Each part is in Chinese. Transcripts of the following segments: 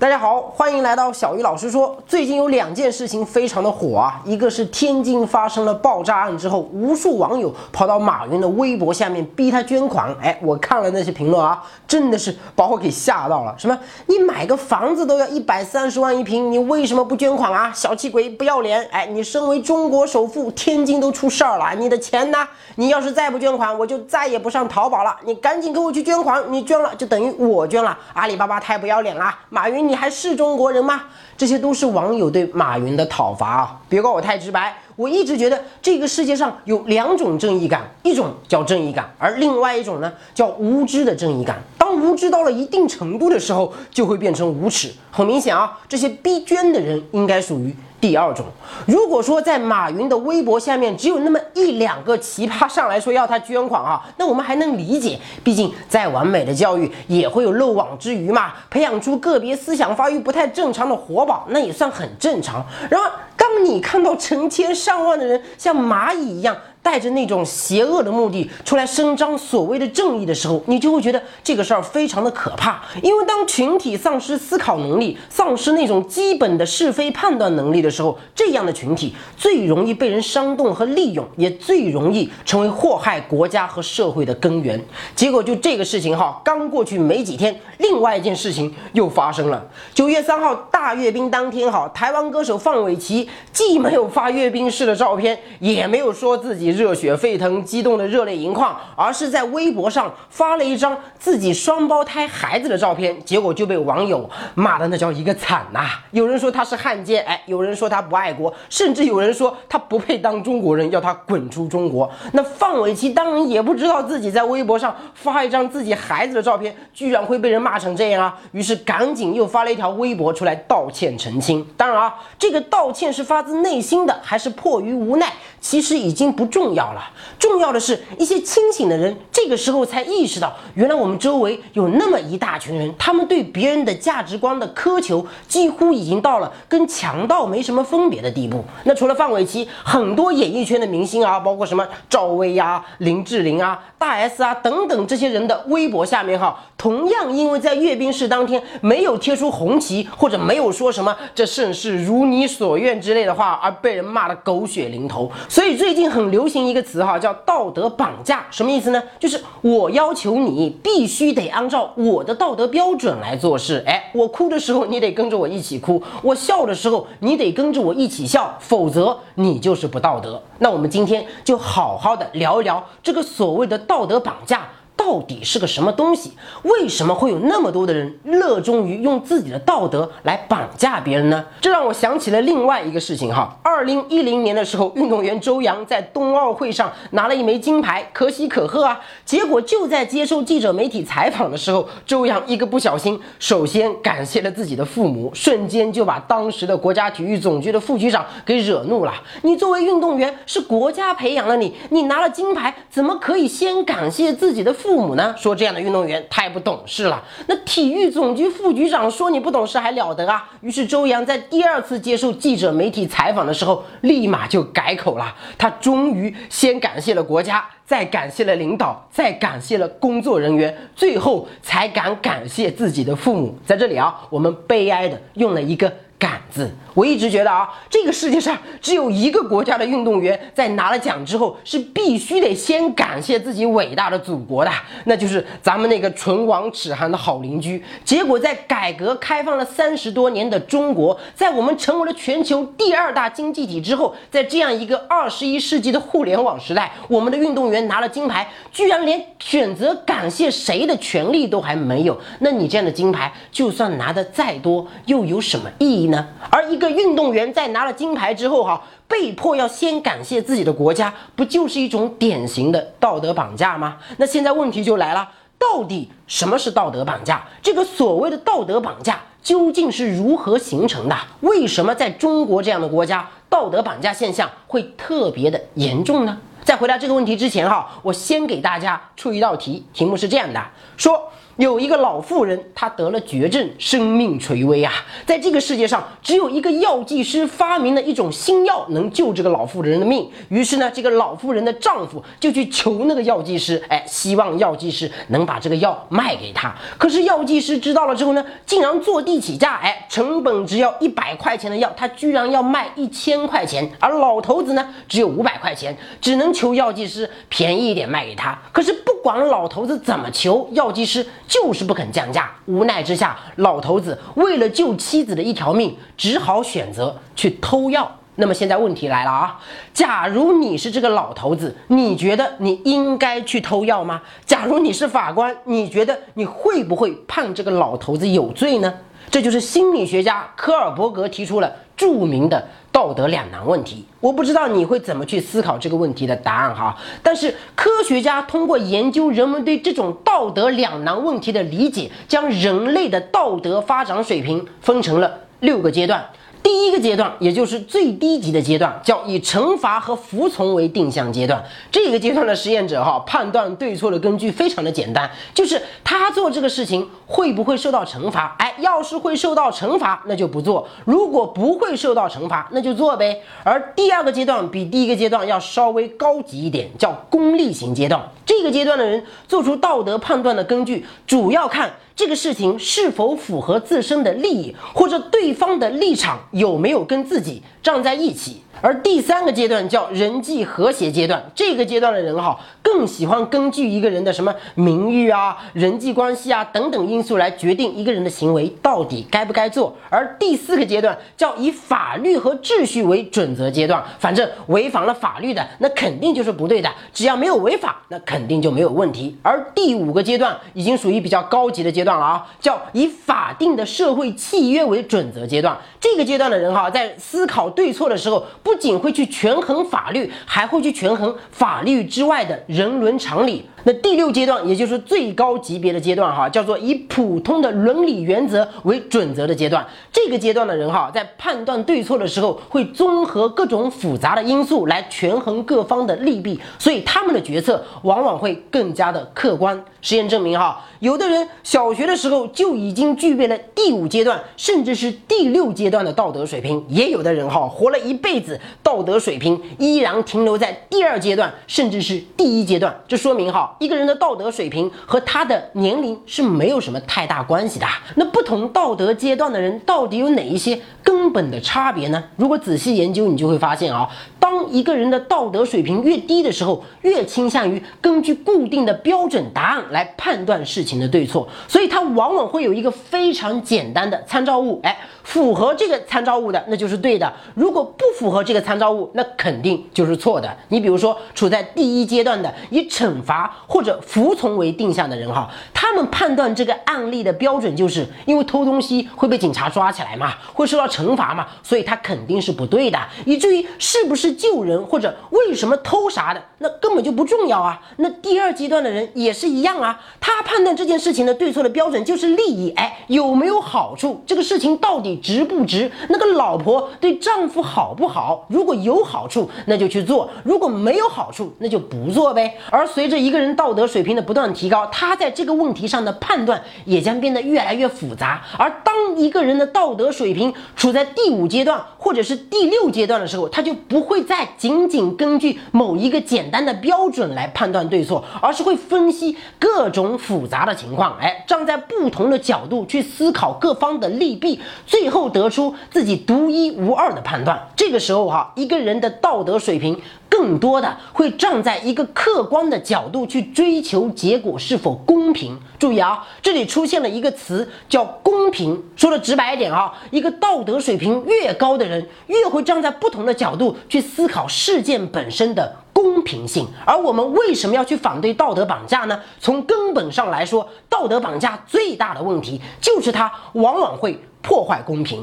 大家好，欢迎来到小鱼老师说。最近有两件事情非常的火啊，一个是天津发生了爆炸案之后，无数网友跑到马云的微博下面逼他捐款。哎，我看了那些评论啊，真的是把我给吓到了。什么？你买个房子都要一百三十万一平，你为什么不捐款啊？小气鬼，不要脸！哎，你身为中国首富，天津都出事儿了，你的钱呢？你要是再不捐款，我就再也不上淘宝了。你赶紧给我去捐款，你捐了就等于我捐了。阿里巴巴太不要脸了，马云。你还是中国人吗？这些都是网友对马云的讨伐啊！别怪我太直白，我一直觉得这个世界上有两种正义感，一种叫正义感，而另外一种呢叫无知的正义感。当无知到了一定程度的时候，就会变成无耻。很明显啊，这些逼捐的人应该属于。第二种，如果说在马云的微博下面只有那么一两个奇葩上来说要他捐款啊，那我们还能理解，毕竟再完美的教育也会有漏网之鱼嘛，培养出个别思想发育不太正常的活宝，那也算很正常。然而，当你看到成千上万的人像蚂蚁一样，带着那种邪恶的目的出来伸张所谓的正义的时候，你就会觉得这个事儿非常的可怕。因为当群体丧失思考能力、丧失那种基本的是非判断能力的时候，这样的群体最容易被人煽动和利用，也最容易成为祸害国家和社会的根源。结果就这个事情哈，刚过去没几天，另外一件事情又发生了。九月三号大阅兵当天哈，台湾歌手范玮琪既没有发阅兵式的照片，也没有说自己。热血沸腾、激动的热泪盈眶，而是在微博上发了一张自己双胞胎孩子的照片，结果就被网友骂的那叫一个惨呐！有人说他是汉奸，哎，有人说他不爱国，甚至有人说他不配当中国人，要他滚出中国。那范玮琪当然也不知道自己在微博上发一张自己孩子的照片，居然会被人骂成这样啊！于是赶紧又发了一条微博出来道歉澄清。当然啊，这个道歉是发自内心的，还是迫于无奈？其实已经不重重要了，重要的是一些清醒的人，这个时候才意识到，原来我们周围有那么一大群人，他们对别人的价值观的苛求，几乎已经到了跟强盗没什么分别的地步。那除了范玮琪，很多演艺圈的明星啊，包括什么赵薇呀、林志玲啊、大 S 啊等等这些人的微博下面哈，同样因为在阅兵式当天没有贴出红旗，或者没有说什么这盛世如你所愿之类的话，而被人骂得狗血淋头。所以最近很流行一个词哈，叫道德绑架，什么意思呢？就是我要求你必须得按照我的道德标准来做事。哎，我哭的时候你得跟着我一起哭，我笑的时候你得跟着我一起笑，否则你就是不道德。那我们今天就好好的聊一聊这个所谓的道德绑架。到底是个什么东西？为什么会有那么多的人热衷于用自己的道德来绑架别人呢？这让我想起了另外一个事情哈。二零一零年的时候，运动员周洋在冬奥会上拿了一枚金牌，可喜可贺啊。结果就在接受记者媒体采访的时候，周洋一个不小心，首先感谢了自己的父母，瞬间就把当时的国家体育总局的副局长给惹怒了。你作为运动员，是国家培养了你，你拿了金牌，怎么可以先感谢自己的父？父母呢说这样的运动员太不懂事了。那体育总局副局长说你不懂事还了得啊？于是周洋在第二次接受记者媒体采访的时候，立马就改口了。他终于先感谢了国家，再感谢了领导，再感谢了工作人员，最后才敢感谢自己的父母。在这里啊，我们悲哀的用了一个。感字，我一直觉得啊，这个世界上只有一个国家的运动员在拿了奖之后是必须得先感谢自己伟大的祖国的，那就是咱们那个唇亡齿寒的好邻居。结果在改革开放了三十多年的中国，在我们成为了全球第二大经济体之后，在这样一个二十一世纪的互联网时代，我们的运动员拿了金牌，居然连选择感谢谁的权利都还没有。那你这样的金牌，就算拿的再多，又有什么意义？呢？而一个运动员在拿了金牌之后，哈，被迫要先感谢自己的国家，不就是一种典型的道德绑架吗？那现在问题就来了，到底什么是道德绑架？这个所谓的道德绑架究竟是如何形成的？为什么在中国这样的国家，道德绑架现象会特别的严重呢？在回答这个问题之前，哈，我先给大家出一道题，题目是这样的：说。有一个老妇人，她得了绝症，生命垂危啊！在这个世界上，只有一个药剂师发明了一种新药，能救这个老妇人的命。于是呢，这个老妇人的丈夫就去求那个药剂师，哎，希望药剂师能把这个药卖给他。可是药剂师知道了之后呢，竟然坐地起价，哎，成本只要一百块钱的药，他居然要卖一千块钱。而老头子呢，只有五百块钱，只能求药剂师便宜一点卖给他。可是不管老头子怎么求，药剂师。就是不肯降价，无奈之下，老头子为了救妻子的一条命，只好选择去偷药。那么现在问题来了啊，假如你是这个老头子，你觉得你应该去偷药吗？假如你是法官，你觉得你会不会判这个老头子有罪呢？这就是心理学家科尔伯格提出了著名的道德两难问题。我不知道你会怎么去思考这个问题的答案哈。但是科学家通过研究人们对这种道德两难问题的理解，将人类的道德发展水平分成了六个阶段。第一个阶段，也就是最低级的阶段，叫以惩罚和服从为定向阶段。这个阶段的实验者哈，判断对错的根据非常的简单，就是他做这个事情会不会受到惩罚。哎，要是会受到惩罚，那就不做；如果不会受到惩罚，那就做呗。而第二个阶段比第一个阶段要稍微高级一点，叫功利型阶段。这个阶段的人做出道德判断的根据，主要看。这个事情是否符合自身的利益，或者对方的立场有没有跟自己站在一起？而第三个阶段叫人际和谐阶段，这个阶段的人哈更喜欢根据一个人的什么名誉啊、人际关系啊等等因素来决定一个人的行为到底该不该做。而第四个阶段叫以法律和秩序为准则阶段，反正违反了法律的那肯定就是不对的，只要没有违法，那肯定就没有问题。而第五个阶段已经属于比较高级的阶段了啊，叫以法定的社会契约为准则阶段。这个阶段的人哈在思考对错的时候。不仅会去权衡法律，还会去权衡法律之外的人伦常理。那第六阶段，也就是最高级别的阶段，哈，叫做以普通的伦理原则为准则的阶段。这个阶段的人，哈，在判断对错的时候，会综合各种复杂的因素来权衡各方的利弊，所以他们的决策往往会更加的客观。实验证明，哈，有的人小学的时候就已经具备了第五阶段，甚至是第六阶段的道德水平；也有的人，哈，活了一辈子，道德水平依然停留在第二阶段，甚至是第一阶段。这说明，哈。一个人的道德水平和他的年龄是没有什么太大关系的。那不同道德阶段的人到底有哪一些根本的差别呢？如果仔细研究，你就会发现啊，当一个人的道德水平越低的时候，越倾向于根据固定的标准答案来判断事情的对错，所以他往往会有一个非常简单的参照物。哎，符合这个参照物的，那就是对的；如果不符合这个参照物，那肯定就是错的。你比如说，处在第一阶段的以惩罚。或者服从为定向的人哈，他们判断这个案例的标准，就是因为偷东西会被警察抓起来嘛，会受到惩罚嘛，所以他肯定是不对的，以至于是不是救人或者为什么偷啥的，那根本就不重要啊。那第二阶段的人也是一样啊，他判断这件事情的对错的标准就是利益，哎，有没有好处？这个事情到底值不值？那个老婆对丈夫好不好？如果有好处，那就去做；如果没有好处，那就不做呗。而随着一个人。道德水平的不断提高，他在这个问题上的判断也将变得越来越复杂。而当一个人的道德水平处在第五阶段或者是第六阶段的时候，他就不会再仅仅根据某一个简单的标准来判断对错，而是会分析各种复杂的情况，哎，站在不同的角度去思考各方的利弊，最后得出自己独一无二的判断。这个时候哈，一个人的道德水平。更多的会站在一个客观的角度去追求结果是否公平。注意啊，这里出现了一个词叫公平。说的直白一点啊，一个道德水平越高的人，越会站在不同的角度去思考事件本身的公平性。而我们为什么要去反对道德绑架呢？从根本上来说，道德绑架最大的问题就是它往往会破坏公平。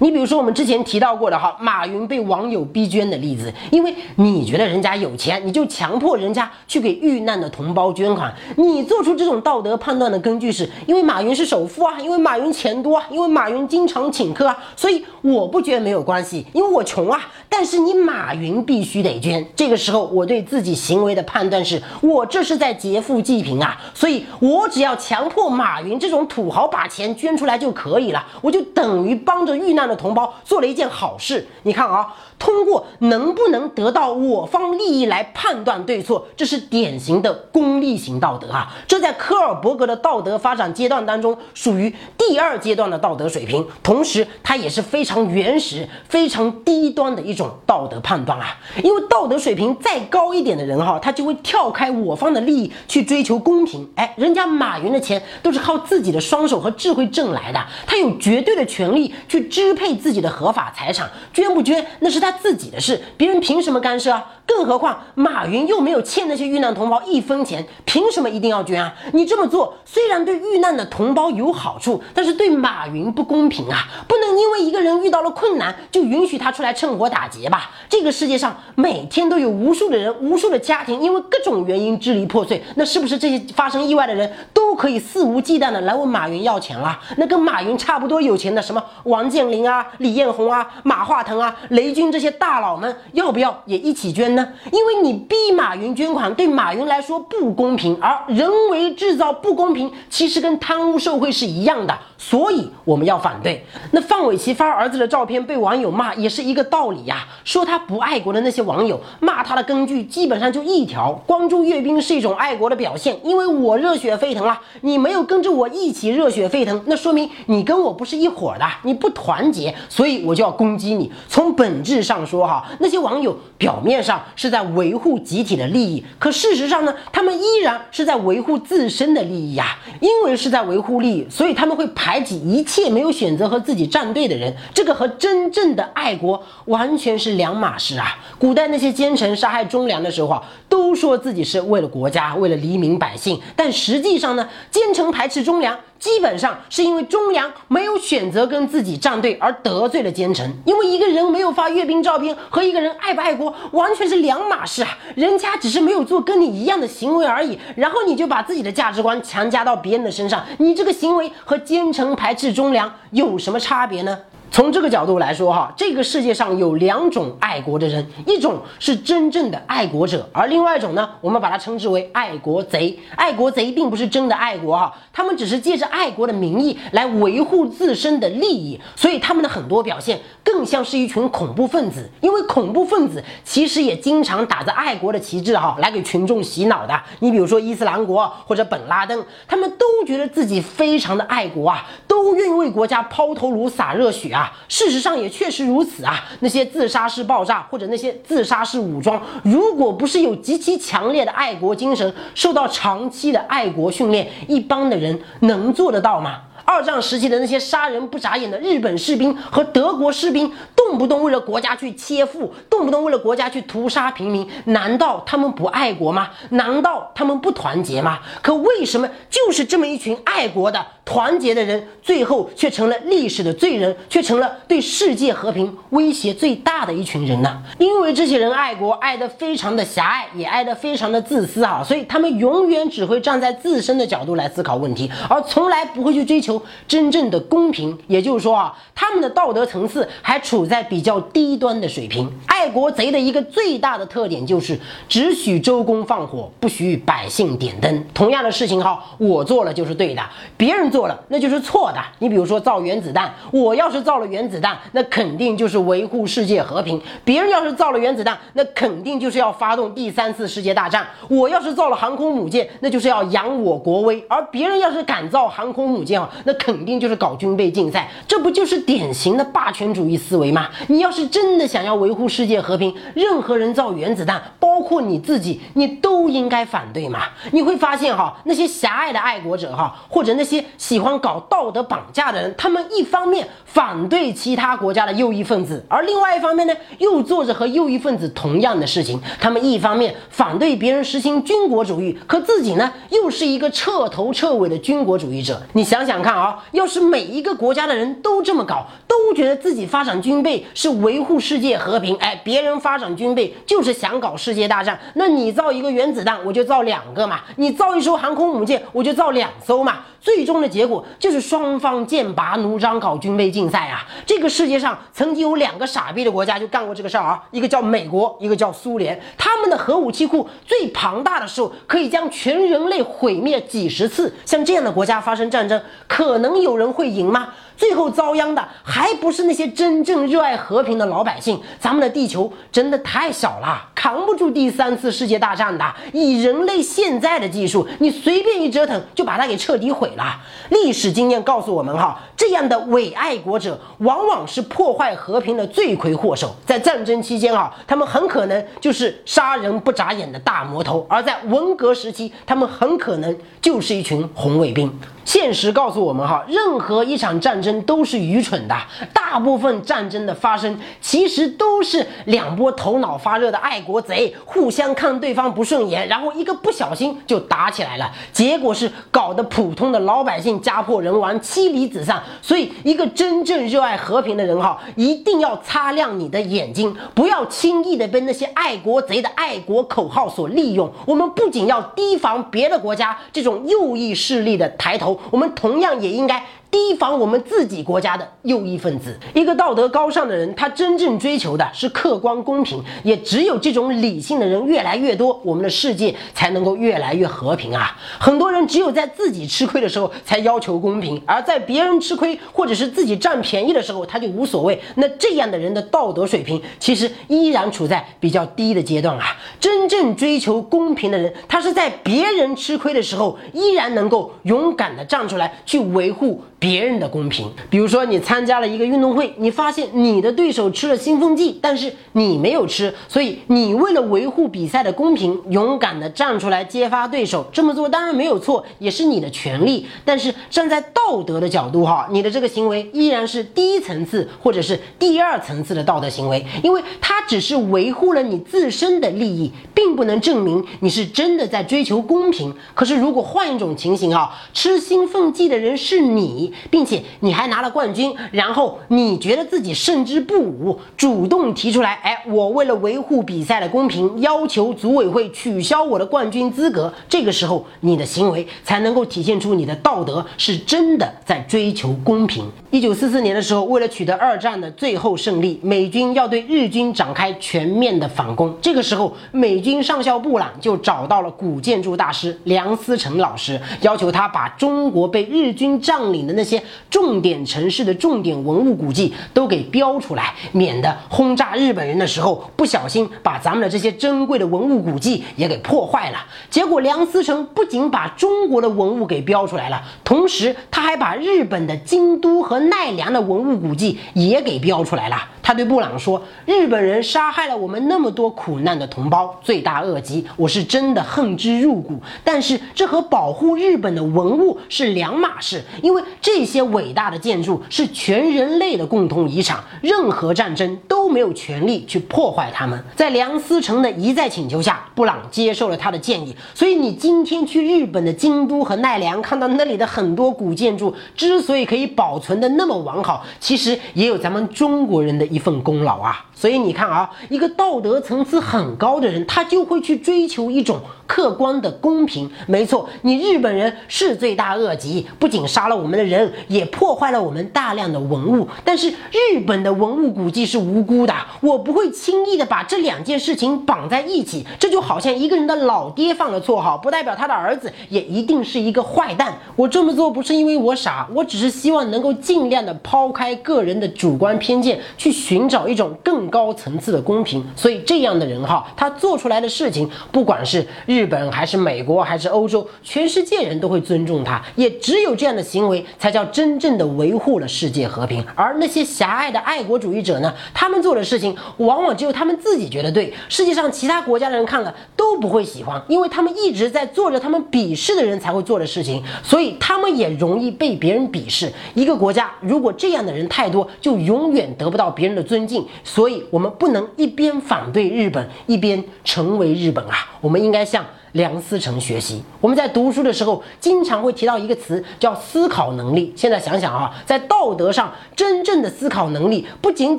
你比如说我们之前提到过的哈，马云被网友逼捐的例子，因为你觉得人家有钱，你就强迫人家去给遇难的同胞捐款。你做出这种道德判断的根据是因为马云是首富啊，因为马云钱多啊，因为马云经常请客啊，所以我不捐没有关系，因为我穷啊。但是你马云必须得捐。这个时候我对自己行为的判断是我这是在劫富济贫啊，所以我只要强迫马云这种土豪把钱捐出来就可以了，我就等于帮着遇难。的同胞做了一件好事，你看啊，通过能不能得到我方利益来判断对错，这是典型的功利型道德啊。这在科尔伯格的道德发展阶段当中属于第二阶段的道德水平，同时它也是非常原始、非常低端的一种道德判断啊。因为道德水平再高一点的人哈，他就会跳开我方的利益去追求公平。哎，人家马云的钱都是靠自己的双手和智慧挣来的，他有绝对的权利去支。配配自己的合法财产，捐不捐那是他自己的事，别人凭什么干涉啊？更何况马云又没有欠那些遇难同胞一分钱，凭什么一定要捐啊？你这么做虽然对遇难的同胞有好处，但是对马云不公平啊！不能因为一个人遇到了困难就允许他出来趁火打劫吧？这个世界上每天都有无数的人、无数的家庭因为各种原因支离破碎，那是不是这些发生意外的人都可以肆无忌惮的来问马云要钱了？那跟马云差不多有钱的什么王健林啊？啊，李彦宏啊，马化腾啊，雷军这些大佬们要不要也一起捐呢？因为你逼马云捐款，对马云来说不公平，而人为制造不公平，其实跟贪污受贿是一样的，所以我们要反对。那范玮琪发儿子的照片被网友骂，也是一个道理呀。说他不爱国的那些网友骂他的根据基本上就一条：关注阅兵是一种爱国的表现，因为我热血沸腾了，你没有跟着我一起热血沸腾，那说明你跟我不是一伙的，你不团结。所以我就要攻击你。从本质上说，哈，那些网友表面上是在维护集体的利益，可事实上呢，他们依然是在维护自身的利益呀。因为是在维护利益，所以他们会排挤一切没有选择和自己站队的人。这个和真正的爱国完全是两码事啊。古代那些奸臣杀害忠良的时候啊，都说自己是为了国家，为了黎民百姓，但实际上呢，奸臣排斥忠良。基本上是因为忠良没有选择跟自己站队而得罪了奸臣。因为一个人没有发阅兵照片和一个人爱不爱国完全是两码事啊！人家只是没有做跟你一样的行为而已，然后你就把自己的价值观强加到别人的身上，你这个行为和奸臣排斥忠良有什么差别呢？从这个角度来说，哈，这个世界上有两种爱国的人，一种是真正的爱国者，而另外一种呢，我们把它称之为爱国贼。爱国贼并不是真的爱国，哈，他们只是借着爱国的名义来维护自身的利益，所以他们的很多表现更像是一群恐怖分子。因为恐怖分子其实也经常打着爱国的旗帜，哈，来给群众洗脑的。你比如说伊斯兰国或者本拉登，他们都觉得自己非常的爱国啊，都愿意为国家抛头颅洒热血啊。事实上也确实如此啊！那些自杀式爆炸或者那些自杀式武装，如果不是有极其强烈的爱国精神，受到长期的爱国训练，一般的人能做得到吗？二战时期的那些杀人不眨眼的日本士兵和德国士兵，动不动为了国家去切腹，动不动为了国家去屠杀平民，难道他们不爱国吗？难道他们不团结吗？可为什么就是这么一群爱国的？团结的人，最后却成了历史的罪人，却成了对世界和平威胁最大的一群人呢？因为这些人爱国，爱得非常的狭隘，也爱得非常的自私啊，所以他们永远只会站在自身的角度来思考问题，而从来不会去追求真正的公平。也就是说啊，他们的道德层次还处在比较低端的水平。爱国贼的一个最大的特点就是只许周公放火，不许百姓点灯。同样的事情哈，我做了就是对的，别人做。了，那就是错的。你比如说造原子弹，我要是造了原子弹，那肯定就是维护世界和平；别人要是造了原子弹，那肯定就是要发动第三次世界大战。我要是造了航空母舰，那就是要扬我国威；而别人要是敢造航空母舰啊，那肯定就是搞军备竞赛。这不就是典型的霸权主义思维吗？你要是真的想要维护世界和平，任何人造原子弹，包括你自己，你都应该反对嘛。你会发现哈，那些狭隘的爱国者哈，或者那些。喜欢搞道德绑架的人，他们一方面反对其他国家的右翼分子，而另外一方面呢，又做着和右翼分子同样的事情。他们一方面反对别人实行军国主义，可自己呢，又是一个彻头彻尾的军国主义者。你想想看。看啊，要是每一个国家的人都这么搞，都觉得自己发展军备是维护世界和平，哎，别人发展军备就是想搞世界大战，那你造一个原子弹，我就造两个嘛；你造一艘航空母舰，我就造两艘嘛。最终的结果就是双方剑拔弩张，搞军备竞赛啊！这个世界上曾经有两个傻逼的国家就干过这个事儿啊，一个叫美国，一个叫苏联。他们的核武器库最庞大的时候，可以将全人类毁灭几十次。像这样的国家发生战争，可能有人会赢吗？最后遭殃的还不是那些真正热爱和平的老百姓。咱们的地球真的太小了，扛不住第三次世界大战的。以人类现在的技术，你随便一折腾就把它给彻底毁了。历史经验告诉我们，哈，这样的伪爱国者往往是破坏和平的罪魁祸首。在战争期间，哈，他们很可能就是杀人不眨眼的大魔头；而在文革时期，他们很可能就是一群红卫兵。现实告诉我们，哈，任何一场战争都是愚蠢的。大部分战争的发生，其实都是两波头脑发热的爱国贼互相看对方不顺眼，然后一个不小心就打起来了。结果是搞得普通的老百姓家破人亡、妻离子散。所以，一个真正热爱和平的人，哈，一定要擦亮你的眼睛，不要轻易的被那些爱国贼的爱国口号所利用。我们不仅要提防别的国家这种右翼势力的抬头。我们同样也应该。提防我们自己国家的右翼分子。一个道德高尚的人，他真正追求的是客观公平。也只有这种理性的人越来越多，我们的世界才能够越来越和平啊！很多人只有在自己吃亏的时候才要求公平，而在别人吃亏或者是自己占便宜的时候，他就无所谓。那这样的人的道德水平其实依然处在比较低的阶段啊！真正追求公平的人，他是在别人吃亏的时候，依然能够勇敢地站出来去维护。别人的公平，比如说你参加了一个运动会，你发现你的对手吃了兴奋剂，但是你没有吃，所以你为了维护比赛的公平，勇敢的站出来揭发对手。这么做当然没有错，也是你的权利。但是站在道德的角度哈，你的这个行为依然是低层次或者是第二层次的道德行为，因为它只是维护了你自身的利益，并不能证明你是真的在追求公平。可是如果换一种情形哈，吃兴奋剂的人是你。并且你还拿了冠军，然后你觉得自己胜之不武，主动提出来，哎，我为了维护比赛的公平，要求组委会取消我的冠军资格。这个时候，你的行为才能够体现出你的道德是真的在追求公平。一九四四年的时候，为了取得二战的最后胜利，美军要对日军展开全面的反攻。这个时候，美军上校布朗就找到了古建筑大师梁思成老师，要求他把中国被日军占领的那。那些重点城市的重点文物古迹都给标出来，免得轰炸日本人的时候不小心把咱们的这些珍贵的文物古迹也给破坏了。结果梁思成不仅把中国的文物给标出来了，同时他还把日本的京都和奈良的文物古迹也给标出来了。他对布朗说：“日本人杀害了我们那么多苦难的同胞，罪大恶极，我是真的恨之入骨。但是这和保护日本的文物是两码事，因为这这些伟大的建筑是全人类的共同遗产，任何战争都没有权利去破坏它们。”在梁思成的一再请求下，布朗接受了他的建议。所以你今天去日本的京都和奈良，看到那里的很多古建筑之所以可以保存的那么完好，其实也有咱们中国人的一。份功劳啊，所以你看啊，一个道德层次很高的人，他就会去追求一种客观的公平。没错，你日本人是罪大恶极，不仅杀了我们的人，也破坏了我们大量的文物。但是日本的文物古迹是无辜的，我不会轻易的把这两件事情绑在一起。这就好像一个人的老爹犯了错，哈，不代表他的儿子也一定是一个坏蛋。我这么做不是因为我傻，我只是希望能够尽量的抛开个人的主观偏见去。寻找一种更高层次的公平，所以这样的人哈，他做出来的事情，不管是日日本还是美国还是欧洲，全世界人都会尊重他。也只有这样的行为，才叫真正的维护了世界和平。而那些狭隘的爱国主义者呢，他们做的事情，往往只有他们自己觉得对，世界上其他国家的人看了都不会喜欢，因为他们一直在做着他们鄙视的人才会做的事情，所以他们也容易被别人鄙视。一个国家如果这样的人太多，就永远得不到别人的。尊敬，所以我们不能一边反对日本，一边成为日本啊！我们应该像梁思成学习。我们在读书的时候，经常会提到一个词，叫思考能力。现在想想啊，在道德上，真正的思考能力，不仅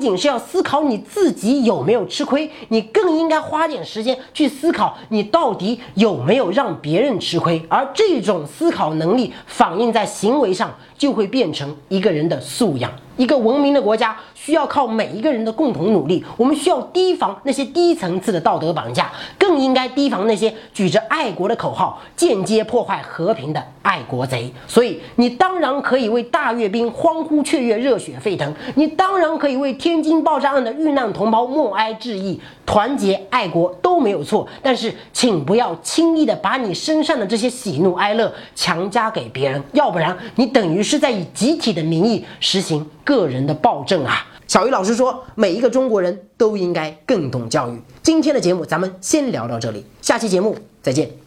仅是要思考你自己有没有吃亏，你更应该花点时间去思考你到底有没有让别人吃亏。而这种思考能力反映在行为上，就会变成一个人的素养。一个文明的国家需要靠每一个人的共同努力。我们需要提防那些低层次的道德绑架，更应该提防那些举着爱国的口号、间接破坏和平的爱国贼。所以，你当然可以为大阅兵欢呼雀跃、热血沸腾；你当然可以为天津爆炸案的遇难同胞默哀致意、团结爱国都没有错。但是，请不要轻易的把你身上的这些喜怒哀乐强加给别人，要不然你等于是在以集体的名义实行。个人的暴政啊！小鱼老师说，每一个中国人都应该更懂教育。今天的节目咱们先聊到这里，下期节目再见。